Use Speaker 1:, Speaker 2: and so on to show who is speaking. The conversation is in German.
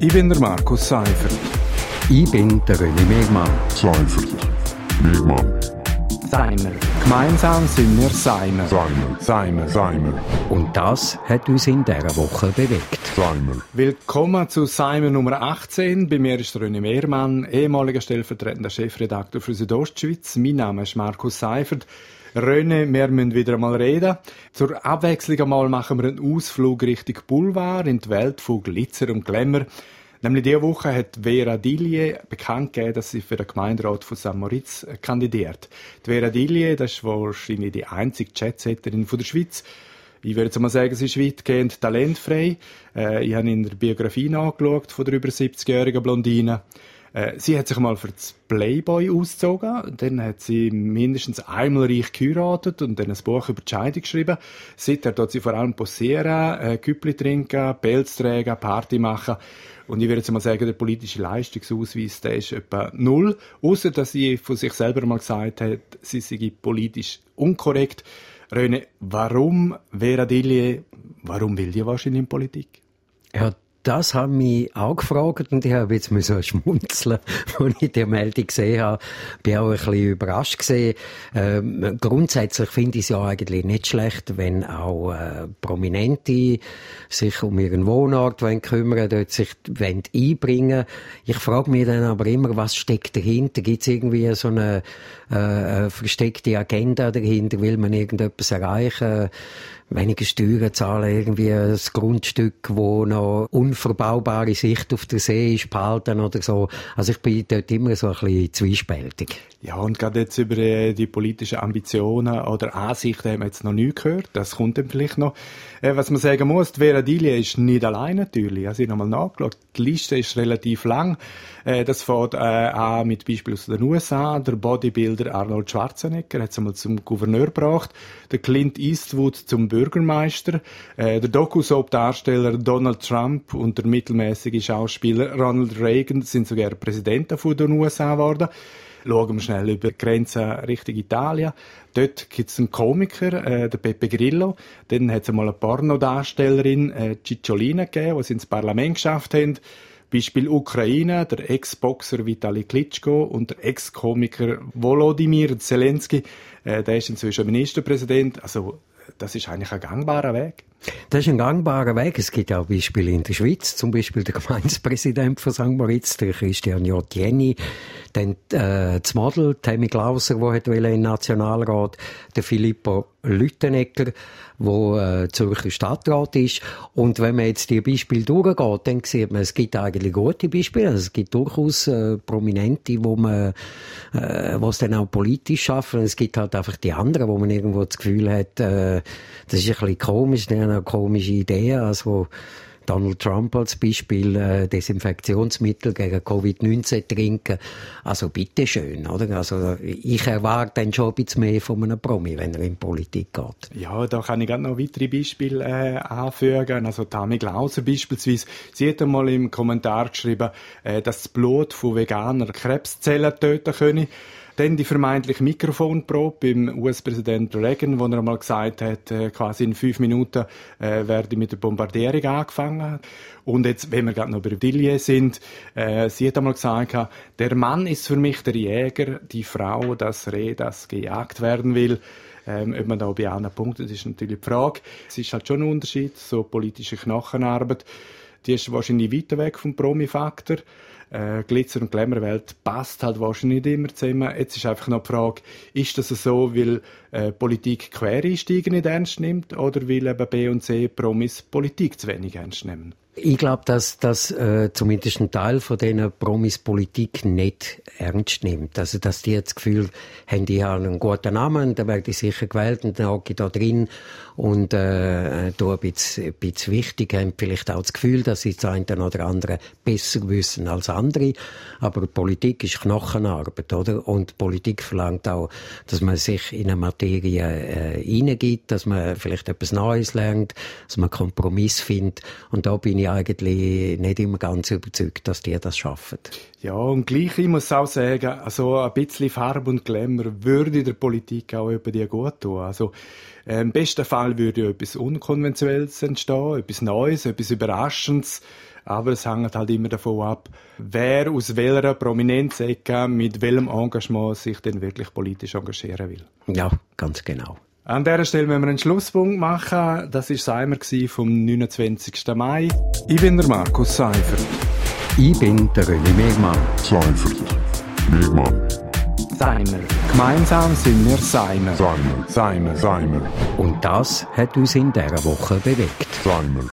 Speaker 1: Ich bin der Markus Seifert.
Speaker 2: Ich bin der René Megmann.
Speaker 3: Seifert. Megmann.
Speaker 1: Seimer. Gemeinsam sind wir Seimer.
Speaker 3: Seimer.
Speaker 1: Seimer.
Speaker 3: Seimer.
Speaker 2: Und das hat uns in dieser Woche bewegt.
Speaker 3: Seimer.
Speaker 1: Willkommen zu Seimer Nummer 18. Bei mir ist René Mehrmann, ehemaliger stellvertretender Chefredakteur für Südostschweiz. Mein Name ist Markus Seifert. René, wir müssen wieder einmal reden. Zur Abwechslung einmal machen wir einen Ausflug Richtung Boulevard in die Welt von Glitzer und Glamour. Nämlich diese Woche hat Vera Dillier bekannt gegeben, dass sie für den Gemeinderat von St. Moritz kandidiert. Die Vera Dillier, das ist wahrscheinlich die einzige Chatsetterin der Schweiz. Ich würde jetzt mal sagen, sie ist weitgehend talentfrei. Äh, ich habe in der Biografie nachgeschaut von der über 70-jährigen Blondine. Äh, sie hat sich mal für das Playboy ausgezogen. Dann hat sie mindestens einmal reich geheiratet und dann ein Buch über die Scheidung geschrieben. Seither tut sie vor allem posieren, äh, Küppli trinken, Pelz tragen, Party machen. Und ich würde jetzt mal sagen, der politische Leistungsausweis, der ist etwa null. Außer dass sie von sich selber mal gesagt hat, sie sei politisch unkorrekt. Röne, warum Vera Dillier, warum will die wahrscheinlich in Politik?
Speaker 2: Ja, das haben mich auch gefragt und ich habe jetzt so schmunzeln, als ich die Meldung gesehen habe. Bin auch ein bisschen überrascht gesehen. Ähm, grundsätzlich finde ich es ja eigentlich nicht schlecht, wenn auch äh, Prominente sich um ihren Wohnort wollen kümmern, dort sich wollen einbringen. Ich frage mich dann aber immer, was steckt dahinter? Gibt es irgendwie so eine äh, versteckte Agenda dahinter? Will man irgendetwas erreichen? Weniger Steuern zahlen, irgendwie ein Grundstück, wo noch unverbaubare Sicht auf den See ist, behalten oder so. Also ich bin dort immer so ein bisschen zwiespältig.
Speaker 1: Ja, und gerade jetzt über äh, die politischen Ambitionen oder Ansichten haben wir jetzt noch nie gehört. Das kommt dann vielleicht noch. Äh, was man sagen muss, Vera Dilia ist nicht allein natürlich. Also ich habe nochmal nachgeschaut. Die Liste ist relativ lang. Äh, das fängt an mit Beispiel aus den USA. Der Bodybuilder Arnold Schwarzenegger hat es einmal zum Gouverneur gebracht. Der Clint Eastwood zum Bürgermeister. der Doku-Soap-Darsteller Donald Trump und der mittelmäßige Schauspieler Ronald Reagan sind sogar Präsidenten von den USA geworden. Schauen wir schnell über die Grenze Richtung Italien. Dort gibt es einen Komiker, äh, der Pepe Grillo. Dann hat es einmal eine Pornodarstellerin, äh, Cicciolina gegeben, die sie ins Parlament geschafft haben. Beispiel Ukraine, der Ex-Boxer Vitali Klitschko und der Ex-Komiker Volodymyr Zelensky. Äh, der ist inzwischen Ministerpräsident. Also das ist eigentlich ein gangbarer Weg.
Speaker 2: Das ist ein gangbarer Weg. Es gibt auch Beispiele in der Schweiz, zum Beispiel der Gemeindepräsident von St. Moritz, der Christian J. Jenny, dann äh, das Model, Tammy Glauser, der hat in den Nationalrat, der Filippo Lüttenegger, wo äh, Zürcher Stadtrat ist. Und wenn man jetzt die Beispiele durchgeht, dann sieht man, es gibt eigentlich gute Beispiele. Also es gibt durchaus äh, Prominente, wo man, äh, was dann auch politisch schaffen. Es gibt halt einfach die anderen, wo man irgendwo das Gefühl hat, äh, das ist ein bisschen komisch, die auch komische Ideen, also Donald Trump als Beispiel äh, Desinfektionsmittel gegen Covid-19 trinken. Also bitteschön, oder? Also ich erwarte dann schon ein bisschen mehr von einem Promi, wenn er in Politik geht.
Speaker 1: Ja, da kann ich gerade noch weitere Beispiele äh, anfügen. Also Tami Glauser beispielsweise, sie hat einmal im Kommentar geschrieben, äh, dass das Blut von Veganern Krebszellen töten könne. Dann die vermeintliche Mikrofonprobe beim US-Präsident Reagan, wo er einmal gesagt hat, äh, quasi in fünf Minuten äh, werde mit der Bombardierung angefangen. Und jetzt, wenn wir gerade noch bei Dillier sind, äh, sie hat einmal gesagt, der Mann ist für mich der Jäger, die Frau das Reh, das gejagt werden will. Ähm, ob man da bei allen Punkten, das ist natürlich die Frage. Es ist halt schon ein Unterschied, so politische Knochenarbeit. Die ist wahrscheinlich weiter weg vom Promi-Faktor äh, Glitzer- und Glamour-Welt passt halt wahrscheinlich nicht immer zusammen. Jetzt ist einfach noch die Frage, ist das so, weil äh, Politik Quereinsteiger nicht ernst nimmt oder weil eben B und C Promis Politik zu wenig ernst nehmen?
Speaker 2: Ich glaube, dass, dass äh, zumindest ein Teil von diesen Promis Politik nicht ernst nimmt. Also, dass die jetzt das Gefühl haben, die haben einen guten Namen, dann werde ich sicher gewählt und dann hocke ich da drin und äh, da ein bisschen, ein bisschen wichtig, haben vielleicht auch das Gefühl, dass sie das eine oder andere besser wissen als andere. Aber Politik ist Knochenarbeit, oder? Und Politik verlangt auch, dass man sich in eine Materie äh, hineingibt, dass man vielleicht etwas Neues lernt, dass man Kompromiss findet. Und da bin ich eigentlich nicht immer ganz überzeugt, dass die das schaffen.
Speaker 1: Ja, und gleich, ich muss auch sagen, also ein bisschen Farbe und Glamour würde der Politik auch über die gut tun. Also, äh, im besten Fall würde etwas Unkonventionelles entstehen, etwas Neues, etwas Überraschendes. Aber es hängt halt immer davon ab, wer aus welcher Prominenzecke mit welchem Engagement sich denn wirklich politisch engagieren will.
Speaker 2: Ja, ganz genau.
Speaker 1: An dieser Stelle müssen wir einen Schlusspunkt machen. Das war Seimer vom 29. Mai. Ich bin der Markus Seifert.
Speaker 2: Ich bin der René Megmann.
Speaker 3: Seifert. Megmann.
Speaker 1: Seimer. Gemeinsam sind wir Seimer.
Speaker 3: Seimer.
Speaker 1: Seimer.
Speaker 3: Seimer.
Speaker 2: Und das hat uns in dieser Woche bewegt.
Speaker 3: Seimer.